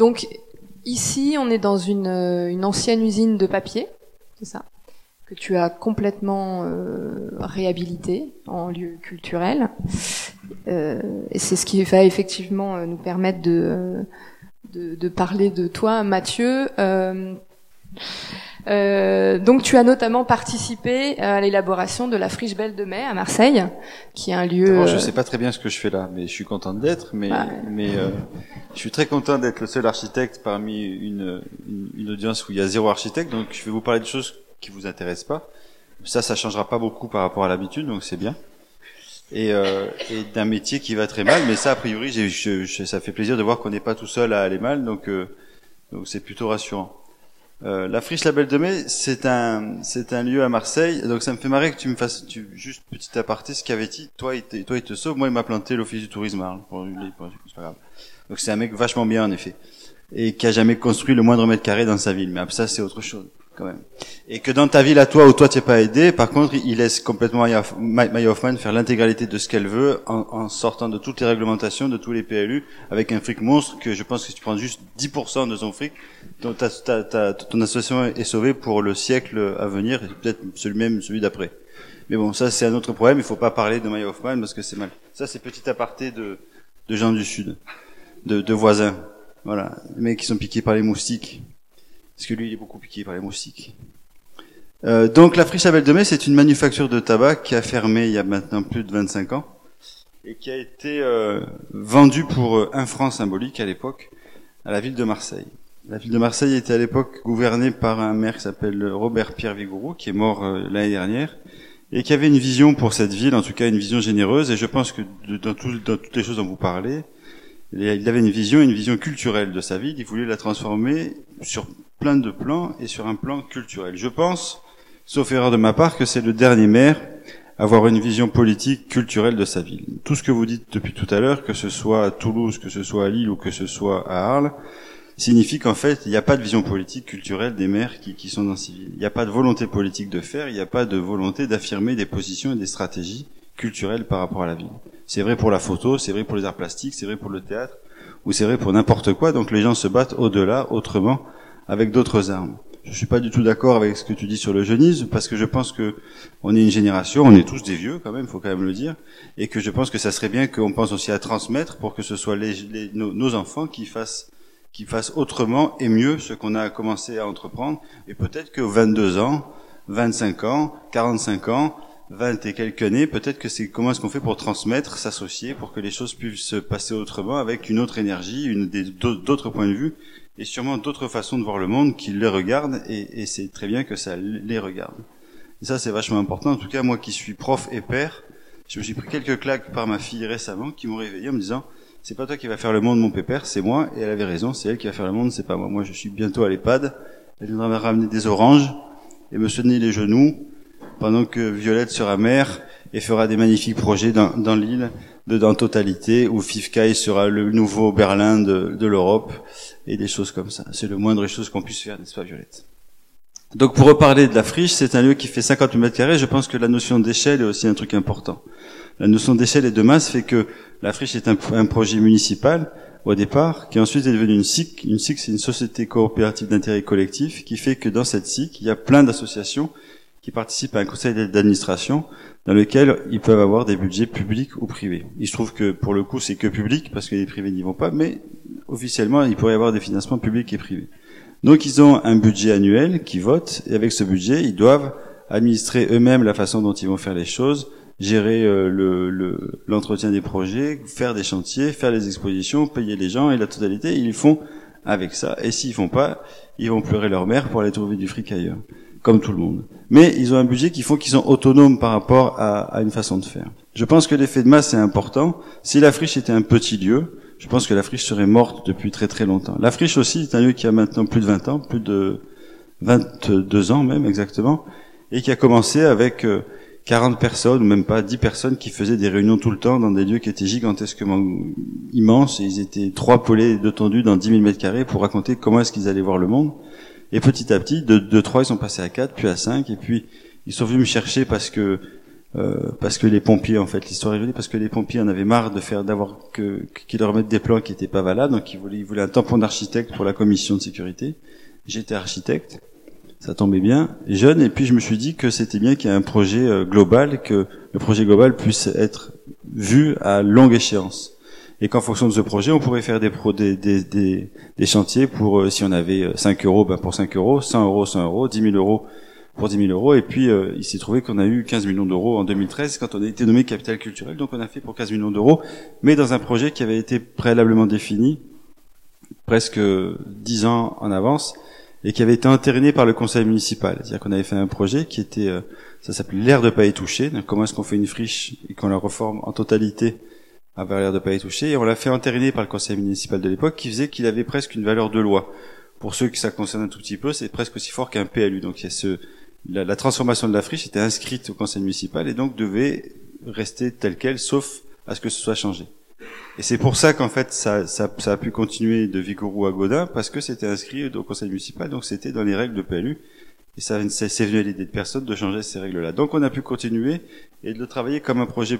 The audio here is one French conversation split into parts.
donc ici, on est dans une, une ancienne usine de papier, c'est ça que tu as complètement euh, réhabilité en lieu culturel. Euh, et c'est ce qui va effectivement euh, nous permettre de, de, de parler de toi, Mathieu. Euh, euh, donc tu as notamment participé à l'élaboration de la friche Belle de Mai à Marseille, qui est un lieu. Alors, je sais pas très bien ce que je fais là, mais je suis content d'être. Mais, Bah. mais euh, je suis très content d'être le seul architecte parmi une, une, une audience où il y a zéro architecte. Donc je vais vous parler de choses qui vous intéressent pas. Ça, ça changera pas beaucoup par rapport à l'habitude, donc c'est bien. Et, euh, et d'un métier qui va très mal, mais ça, a priori, je, je- ça fait plaisir de voir qu'on n'est pas tout seul à aller mal, donc euh, donc c'est plutôt rassurant. Euh, la friche La Belle de Mai, c'est un c'est un lieu à Marseille, donc ça me fait marrer que tu me fasses tu, juste petit aparté ce qu'avait dit toi il te, toi il te sauve, moi il m'a planté l'office du tourisme Arles, pour, lui, pour- c'est pas grave. Donc c'est un mec vachement bien en effet et qui a jamais construit le moindre mètre carré dans sa ville, mais ça c'est autre chose quand même. Et que dans ta ville à toi où toi t'es pas aidé, par contre il laisse complètement Maya Hoff- Ma- Maya Hoffman faire l'intégralité de ce qu'elle veut en, sortant de toutes les réglementations, de tous les PLU, avec un fric monstre que je pense que si tu prends juste 10% de son fric, ton, association est sauvée pour le siècle à venir, et peut-être celui même celui d'après. Mais bon, ça c'est un autre problème, il faut pas parler de Maya Hoffman parce que c'est mal. Ça c'est petit aparté de, de gens du Sud, de, de voisins. Voilà, les mecs qui sont piqués par les moustiques. Parce que lui, il est beaucoup piqué par les moustiques. Euh, donc la friche à de Mai, c'est une manufacture de tabac qui a fermé il y a maintenant plus de 25 ans et qui a été euh, vendue pour euh, un franc symbolique à l'époque à la ville de Marseille. La ville de Marseille était à l'époque gouvernée par un maire qui s'appelle Robert Pierre Vigouroux, qui est mort euh, l'année dernière, et qui avait une vision pour cette ville, en tout cas une vision généreuse, et je pense que dans, tout- dans toutes les choses dont vous parlez, il avait une vision, une vision culturelle de sa ville, il voulait la transformer sur plein de plans et sur un plan culturel. Je pense, sauf erreur de ma part, que c'est le dernier maire à avoir une vision politique, culturelle de sa ville. Tout ce que vous dites depuis tout à l'heure, que ce soit à Toulouse, que ce soit à Lille ou que ce soit à Arles, signifie qu'en fait, il n'y a pas de vision politique, culturelle des maires qui, qui sont dans ces villes. Il n'y a pas de volonté politique de faire, il n'y a pas de volonté d'affirmer des positions et des stratégies culturelles par rapport à la ville. C'est vrai pour la photo, c'est vrai pour les arts plastiques, c'est vrai pour le théâtre, ou c'est vrai pour n'importe quoi, donc les gens se battent au-delà, autrement, avec d'autres armes. Je suis pas du tout d'accord avec ce que tu dis sur le jeunisme, parce que je pense que on est une génération, on est tous des vieux quand même, faut quand même le dire, et que je pense que ça serait bien qu'on pense aussi à transmettre pour que ce soit les, les- nos, nos enfants qui fassent qui fassent autrement et mieux ce qu'on a commencé à entreprendre, et peut-être que 22 ans, 25 ans, 45 ans, 20 et quelques années, peut-être que c'est comment est-ce qu'on fait pour transmettre, s'associer, pour que les choses puissent se passer autrement, avec une autre énergie, une d'autres points de vue, et sûrement d'autres façons de voir le monde qui les regardent, et, et c'est très bien que ça les regarde. Et ça, c'est vachement important. En tout cas, moi qui suis prof et père, je me suis pris quelques claques par ma fille récemment qui m'ont réveillé en me disant c'est pas toi qui va faire le monde, mon pépère, c'est moi. Et elle avait raison, c'est elle qui va faire le monde, c'est pas moi. Moi, je suis bientôt à l'EHPAD. Elle viendra me ramener des oranges et me sonner les genoux pendant que Violette sera mère et fera des magnifiques projets dans, dans l'île de dans totalité où Fifkai sera le nouveau Berlin de, de l'Europe et des choses comme ça. C'est le moindre chose qu'on puisse faire, n'est-ce pas, Violette? Donc, pour reparler de la friche, c'est un lieu qui fait 50 mètres carrés. Je pense que la notion d'échelle est aussi un truc important. La notion d'échelle et de masse fait que la friche est un, un projet municipal au départ, qui ensuite est devenu une SIC. Une SIC, c'est une société coopérative d'intérêt collectif, qui fait que dans cette SIC, il y a plein d'associations qui participent à un conseil d'administration dans lequel ils peuvent avoir des budgets publics ou privés. Il se trouve que pour le coup, c'est que public, parce que les privés n'y vont pas, mais officiellement, il pourrait y avoir des financements publics et privés. Donc ils ont un budget annuel qui vote, et avec ce budget, ils doivent administrer eux-mêmes la façon dont ils vont faire les choses, gérer euh, le- le- l'entretien des projets, faire des chantiers, faire les expositions, payer les gens et la totalité, ils font avec ça. Et s'ils font pas, ils vont pleurer leur mère pour aller trouver du fric ailleurs, comme tout le monde. Mais ils ont un budget qui font qu'ils sont autonomes par rapport à, à une façon de faire. Je pense que l'effet de masse est important. Si la friche était un petit lieu, je pense que la friche serait morte depuis très très longtemps. La friche aussi est un lieu qui a maintenant plus de 20 ans, plus de 22 ans même exactement, et qui a commencé avec euh, 40 personnes, ou même pas 10 personnes qui faisaient des réunions tout le temps dans des lieux qui étaient gigantesquement immenses, et ils étaient trois polés de tendus dans 10 000 mètres carrés pour raconter comment est-ce qu'ils allaient voir le monde. Et petit à petit, de, de 3, ils sont passés à 4, puis à 5, et puis ils sont venus me chercher parce que euh, parce que les pompiers, en fait, l'histoire est jolie, parce que les pompiers en avaient marre de faire, d'avoir que qu'ils leur mettent des plans qui étaient pas valables, donc ils voulaient, ils voulaient un tampon d'architecte pour la commission de sécurité. J'étais architecte, ça tombait bien, jeune, et puis je me suis dit que c'était bien qu'il y ait un projet euh, global, que le projet global puisse être vu à longue échéance. Et qu'en fonction de ce projet, on pourrait faire des, pro, des, des, des, chantiers pour, euh, si on avait 5 euros, ben pour 5 euros, 100 euros, 100 euros, 10 000 euros pour 10 000 euros. Et puis, euh, il s'est trouvé qu'on a eu 15 millions d'euros en 2013 quand on a été nommé capital culturel. Donc, on a fait pour 15 millions d'euros, mais dans un projet qui avait été préalablement défini presque 10 ans en avance et qui avait été entériné par le conseil municipal. C'est-à-dire qu'on avait fait un projet qui était, euh, ça s'appelait l'air de pas y toucher. Comment est-ce qu'on fait une friche et qu'on la reforme en totalité vers l'air de pas y toucher Et on l'a fait entériner par le conseil municipal de l'époque qui faisait qu'il avait presque une valeur de loi. Pour ceux que ça concerne un tout petit peu, c'est presque aussi fort qu'un PLU. Donc il y a ce, la, la, transformation de la friche était inscrite au conseil municipal et donc devait rester telle quelle, sauf à ce que ce soit changé. Et c'est pour ça qu'en fait ça, ça, ça, a pu continuer de Vigouroux à Godin parce que c'était inscrit au conseil municipal, donc c'était dans les règles de PLU. Et ça, c'est venu à l'idée de personne de changer ces règles-là. Donc on a pu continuer et de le travailler comme un projet,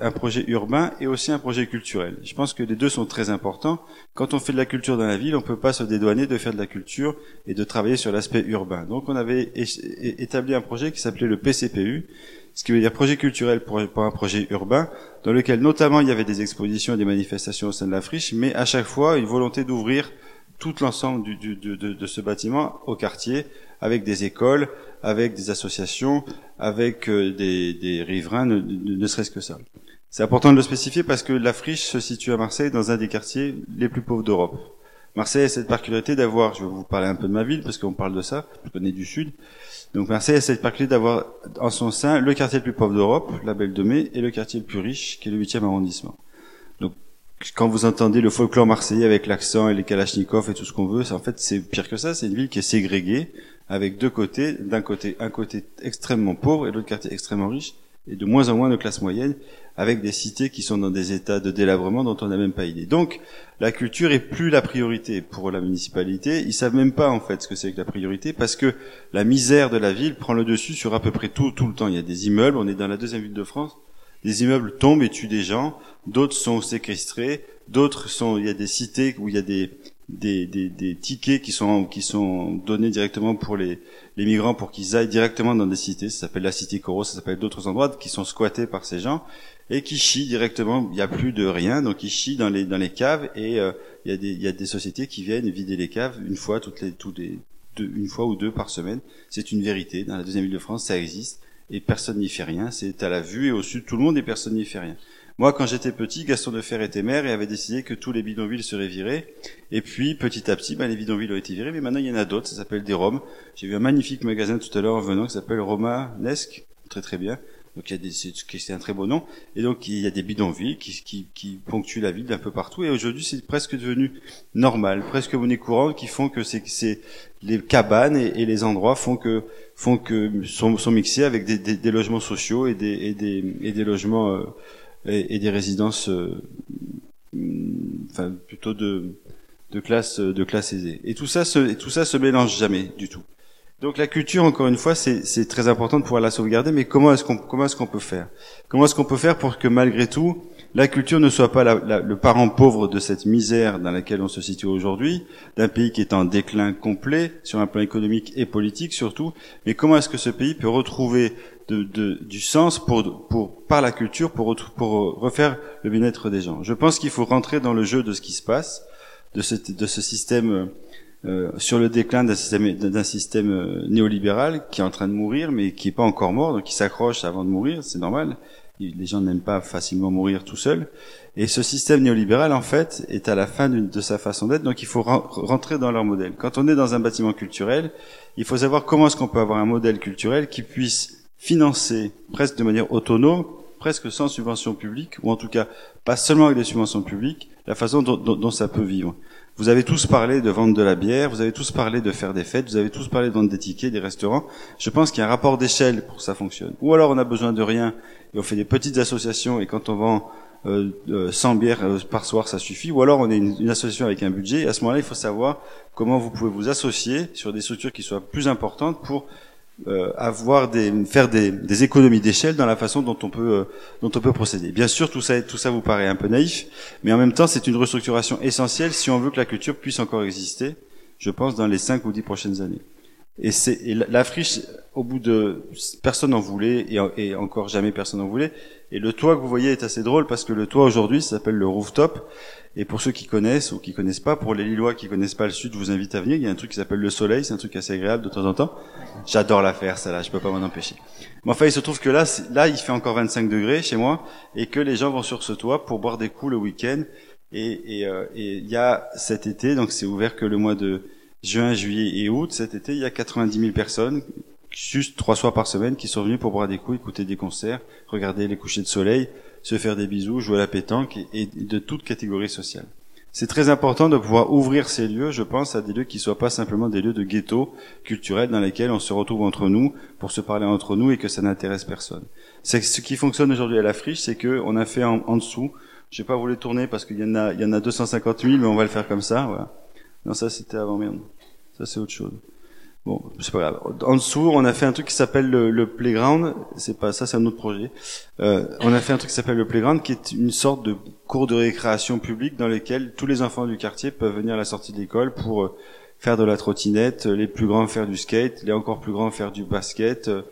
un projet urbain et aussi un projet culturel. Je pense que les deux sont très importants. Quand on fait de la culture dans la ville, on peut pas se dédouaner de faire de la culture et de travailler sur l'aspect urbain. Donc on avait établi un projet qui s'appelait le PCPU, ce qui veut dire projet culturel pour, un projet urbain, dans lequel notamment il y avait des expositions et des manifestations au sein de la friche, mais à chaque fois une volonté d'ouvrir tout l'ensemble de, de, ce bâtiment au quartier, avec des écoles, avec des associations, avec euh, des, des, riverains, ne, ne serait-ce que ça. C'est important de le spécifier parce que la friche se situe à Marseille dans un des quartiers les plus pauvres d'Europe. Marseille a cette particularité d'avoir, je vais vous parler un peu de ma ville parce qu'on parle de ça, je connais du sud. Donc Marseille a cette particularité d'avoir en son sein le quartier le plus pauvre d'Europe, la Belle de Mai, et le quartier le plus riche, qui est le 8e arrondissement. Donc quand vous entendez le folklore marseillais avec l'accent et les kalachnikovs et tout ce qu'on veut, en fait c'est pire que ça, c'est une ville qui est ségrégée, avec deux côtés, d'un côté un côté extrêmement pauvre et l'autre quartier extrêmement riche, et de moins en moins de classe moyenne, avec des cités qui sont dans des états de délabrement dont on n'a même pas idée. Donc la culture est plus la priorité pour la municipalité. Ils savent même pas en fait ce que c'est que la priorité parce que la misère de la ville prend le dessus sur à peu près tout tout le temps. Il y a des immeubles, on est dans la deuxième ville de France, des immeubles tombent et tuent des gens, d'autres sont séquestrés, d'autres sont il y a des cités où il y a des des, des, des, tickets qui sont qui sont donnés directement pour les, les migrants pour qu'ils aillent directement dans des cités. Ça s'appelle la cité Coro, ça s'appelle d'autres endroits qui sont squattés par ces gens et qui chient directement. Il n'y a plus de rien, donc ils chient dans les dans les caves et euh, il y a des il y a des sociétés qui viennent vider les caves une fois toutes les toutes les deux, une fois ou deux par semaine. C'est une vérité. Dans la deuxième ville de France, ça existe et personne n'y fait rien. C'est à la vue et au sud tout le monde et personne n'y fait rien. Moi, quand j'étais petit, Gaston de Fer était maire et avait décidé que tous les bidonvilles seraient virés. Et puis, petit à petit, ben, les bidonvilles ont été virés, mais maintenant il y en a d'autres. Ça s'appelle des Roms. J'ai vu un magnifique magasin tout à l'heure en venant qui s'appelle Romanesque, très très bien. Donc il y a des, c'est un très beau nom. Et donc il y a des bidonvilles qui, qui, qui ponctuent la ville d'un peu partout. Et aujourd'hui, c'est presque devenu normal, presque monnaie courante, qui font que c'est, c'est les cabanes et, les endroits font que font que sont, sont mixés avec des, des, des logements sociaux et des et des, et des logements euh, et, et des résidences, euh, enfin plutôt de, de classe de classe aisée. Et tout ça se tout ça se mélange jamais du tout. Donc la culture, encore une fois, c'est très important de pouvoir la sauvegarder, mais comment est-ce qu'on comment est-ce qu'on peut faire? Comment est-ce qu'on peut faire pour que malgré tout la culture ne soit pas le parent pauvre de cette misère dans laquelle on se situe aujourd'hui, d'un pays qui est en déclin complet sur un plan économique et politique surtout, mais comment est-ce que ce pays peut retrouver du sens par la culture pour, pour refaire le bien-être des gens? Je pense qu'il faut rentrer dans le jeu de ce qui se passe, de ce, système euh, sur le déclin d'un système, euh, néolibéral qui est en train de mourir, mais qui est pas encore mort, donc qui s'accroche avant de mourir, c'est normal. Les gens n'aiment pas facilement mourir tout seuls. Et ce système néolibéral, en fait, est à la fin de sa façon d'être, donc il faut rentrer dans leur modèle. Quand on est dans un bâtiment culturel, il faut savoir comment est-ce qu'on peut avoir un modèle culturel qui puisse financer presque de manière autonome, presque sans subvention publique, ou en tout cas pas seulement avec des subventions publiques, la façon dont, dont, ça peut vivre. Vous avez tous parlé de vendre de la bière, vous avez tous parlé de faire des fêtes, vous avez tous parlé de vendre des tickets, des restaurants. Je pense qu'il y a un rapport d'échelle pour que ça fonctionne. Ou alors on a besoin de rien et on fait des petites associations et quand on vend euh, 100 euh, bières euh, par soir, ça suffit. Ou alors on est une, une association avec un budget. Et à ce moment-là, il faut savoir comment vous pouvez vous associer sur des structures qui soient plus importantes pour euh, avoir des faire des, économies d'échelle dans la façon dont on peut euh, dont on peut procéder. Bien sûr, tout ça tout ça vous paraît un peu naïf, mais en même temps, c'est une restructuration essentielle si on veut que la culture puisse encore exister. Je pense dans les cinq ou dix prochaines années. Et c'est la friche, au bout de personne n'en voulait et, et, encore jamais personne n'en voulait. Et le toit que vous voyez est assez drôle parce que le toit aujourd'hui s'appelle le rooftop et pour ceux qui connaissent ou qui connaissent pas, pour les Lillois qui connaissent pas le Sud, je vous invite à venir. Il y a un truc qui s'appelle le Soleil, c'est un truc assez agréable de temps en temps. J'adore la faire, ça là, je peux pas m'en empêcher. Mais enfin, il se trouve que là, là, il fait encore 25 degrés chez moi et que les gens vont sur ce toit pour boire des coups le week-end. Et, et, euh, et il y a cet été, donc c'est ouvert que le mois de juin, juillet et août. Cet été, il y a 90 000 personnes, juste trois soirs par semaine, qui sont venues pour boire des coups, écouter des concerts, regarder les couchers de soleil se faire des bisous, jouer à la pétanque et, de toute catégorie sociale. C'est très important de pouvoir ouvrir ces lieux, je pense, à des lieux qui soient pas simplement des lieux de ghetto culturels dans lesquels on se retrouve entre nous pour se parler entre nous et que ça n'intéresse personne. C'est ce qui fonctionne aujourd'hui à la friche, c'est que on a fait en, dessous. Je vais pas vous les tourner parce qu'il y en a, y en a 250 000, mais on va le faire comme ça. Voilà. Non, ça c'était avant merde. Ça c'est autre chose. Bon, c'est pas grave. En dessous, on a fait un truc qui s'appelle le, playground. C'est pas ça, c'est un autre projet. Euh, on a fait un truc qui s'appelle le playground, qui est une sorte de cours de récréation publique dans lequel tous les enfants du quartier peuvent venir à la sortie de l'école pour euh, faire de la trottinette, les plus grands faire du skate, les encore plus grands faire du basket, euh,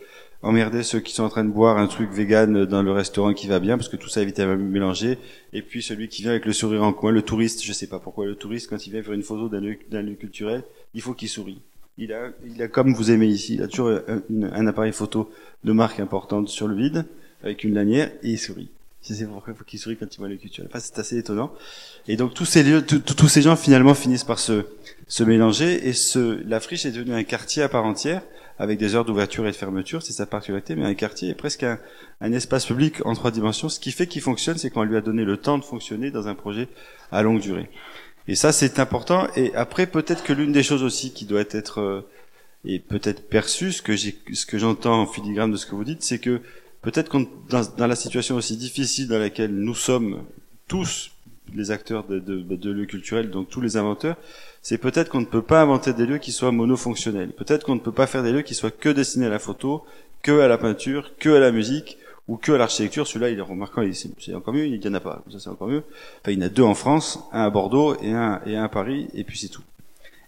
emmerder ceux qui sont en train de boire un truc vegan dans le restaurant qui va bien, parce que tout ça évite à mélanger. Et puis celui qui vient avec le sourire en coin, le touriste, je sais pas pourquoi le touriste, quand il vient faire une photo d'un lieu, lieu culturel, il faut qu'il sourie il a, il a comme vous aimez ici, il a toujours un, appareil photo de marque importante sur le vide, avec une lanière, et il sourit. C'est pourquoi il faut qu'il sourit quand il voit les cultures. Enfin, c'est assez étonnant. Et donc tous ces lieux, tous ces gens finalement finissent par se, se mélanger, et ce, la friche est devenue un quartier à part entière, avec des heures d'ouverture et de fermeture, c'est sa particularité, mais un quartier est presque un, espace public en trois dimensions. Ce qui fait qu'il fonctionne, c'est qu'on lui a donné le temps de fonctionner dans un projet à longue durée. Et ça, c'est important. Et après, peut-être que l'une des choses aussi qui doit être euh, et peut-être perçue, ce que j'ai, ce que j'entends en filigrane de ce que vous dites, c'est que peut-être qu'on dans, dans, la situation aussi difficile dans laquelle nous sommes tous les acteurs de, de, de lieux culturels, donc tous les inventeurs, c'est peut-être qu'on ne peut pas inventer des lieux qui soient monofonctionnels. Peut-être qu'on ne peut pas faire des lieux qui soient que destinés à la photo, que à la peinture, que à la musique, ou que à l'architecture, celui-là, il est remarquant, c'est encore mieux, il n'y en a pas, ça c'est encore mieux. Enfin, il y en a deux en France, un à Bordeaux et un, et un à Paris, et puis c'est tout.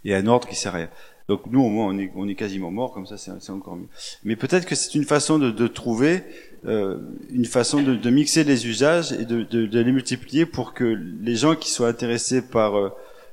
Et un ordre qui sert à rien. Donc nous, au moins, on est, on est quasiment mort, comme ça, c'est encore mieux. Mais peut-être que c'est une façon de, de trouver, euh, une façon de, de, mixer les usages et de, de, les multiplier pour que les gens qui soient intéressés par euh,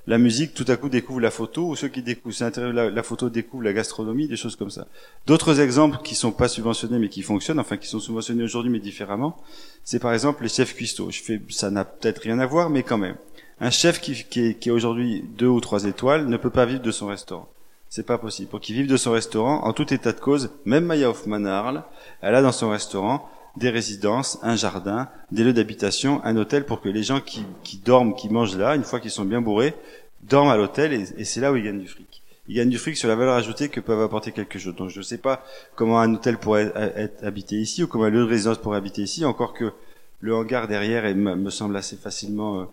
la musique tout à coup découvre la photo, ou ceux qui découvrent la, la, photo découvrent la gastronomie, des choses comme ça. D'autres exemples qui sont pas subventionnés mais qui fonctionnent, enfin qui sont subventionnés aujourd'hui mais différemment, c'est par exemple les chefs cuistots. Je fais, ça n'a peut-être rien à voir, mais quand même. Un chef qui, qui, est, qui aujourd'hui deux ou trois étoiles ne peut pas vivre de son restaurant. C'est pas possible. Pour qu'il vive de son restaurant, en tout état de cause, même Maya Hoffman à Arles, elle a dans son restaurant des résidences, un jardin, des lieux d'habitation, un hôtel pour que les gens qui, qui dorment, qui mangent là, une fois qu'ils sont bien bourrés, dorment à l'hôtel et, c'est là où ils gagnent du fric. Ils gagnent du fric sur la valeur ajoutée que peuvent apporter quelque chose. Donc je ne sais pas comment un hôtel pourrait être habité ici ou comment un lieu de résidence pourrait habiter ici, encore que le hangar derrière me semble assez facilement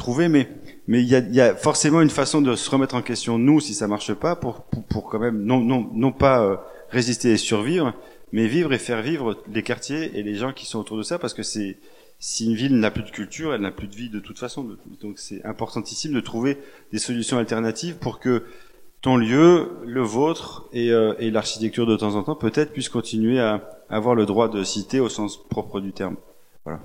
trouvé, mais il y a, forcément une façon de se remettre en question nous si ça marche pas pour pour, pour quand même non non non pas euh, résister et survivre, mais vivre et faire vivre les quartiers et les gens qui sont autour de ça parce que c'est si une ville n'a plus de culture, elle n'a plus de vie de toute façon. Donc c'est importantissime de trouver des solutions alternatives pour que ton lieu, le vôtre et, euh, et l'architecture de temps en temps peut-être puissent continuer à avoir le droit de citer au sens propre du terme. Voilà.